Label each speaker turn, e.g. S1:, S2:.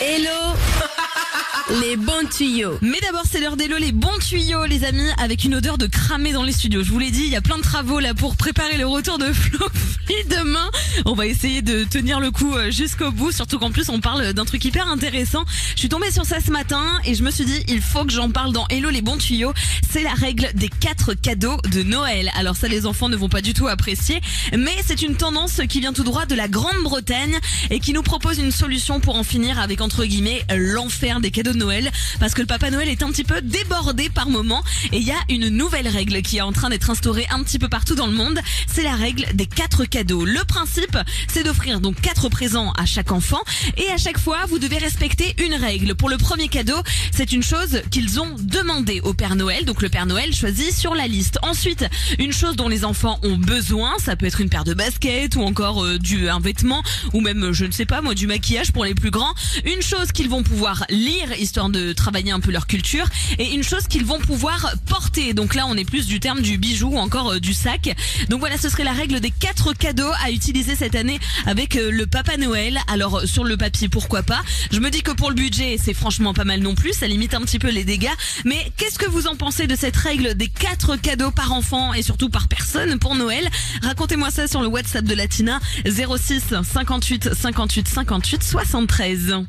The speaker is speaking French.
S1: Hello les bons tuyaux.
S2: Mais d'abord, c'est l'heure d'Hello, les bons tuyaux, les amis, avec une odeur de cramé dans les studios. Je vous l'ai dit, il y a plein de travaux là pour préparer le retour de Flo demain. On va essayer de tenir le coup euh, jusqu'au bout, surtout qu'en plus on parle d'un truc hyper intéressant. Je suis tombée sur ça ce matin et je me suis dit, il faut que j'en parle dans Hello, les bons tuyaux. C'est la règle des quatre cadeaux de Noël. Alors ça, les enfants ne vont pas du tout apprécier, mais c'est une tendance qui vient tout droit de la Grande-Bretagne et qui nous propose une solution pour en finir avec entre guillemets l'enfer des cadeaux Noël parce que le Papa Noël est un petit peu débordé par moment et il y a une nouvelle règle qui est en train d'être instaurée un petit peu partout dans le monde. C'est la règle des quatre cadeaux. Le principe, c'est d'offrir donc quatre présents à chaque enfant et à chaque fois, vous devez respecter une règle. Pour le premier cadeau, c'est une chose qu'ils ont demandé au Père Noël. Donc le Père Noël choisit sur la liste. Ensuite, une chose dont les enfants ont besoin, ça peut être une paire de baskets ou encore euh, du un vêtement ou même je ne sais pas moi du maquillage pour les plus grands. Une chose qu'ils vont pouvoir lire histoire de travailler un peu leur culture et une chose qu'ils vont pouvoir porter. Donc là, on est plus du terme du bijou ou encore euh, du sac. Donc voilà, ce serait la règle des quatre cadeaux à utiliser cette année avec euh, le Papa Noël. Alors sur le papier, pourquoi pas? Je me dis que pour le budget, c'est franchement pas mal non plus. Ça limite un petit peu les dégâts. Mais qu'est-ce que vous en pensez de cette règle des quatre cadeaux par enfant et surtout par personne pour Noël? Racontez-moi ça sur le WhatsApp de Latina 06 58 58 58 73.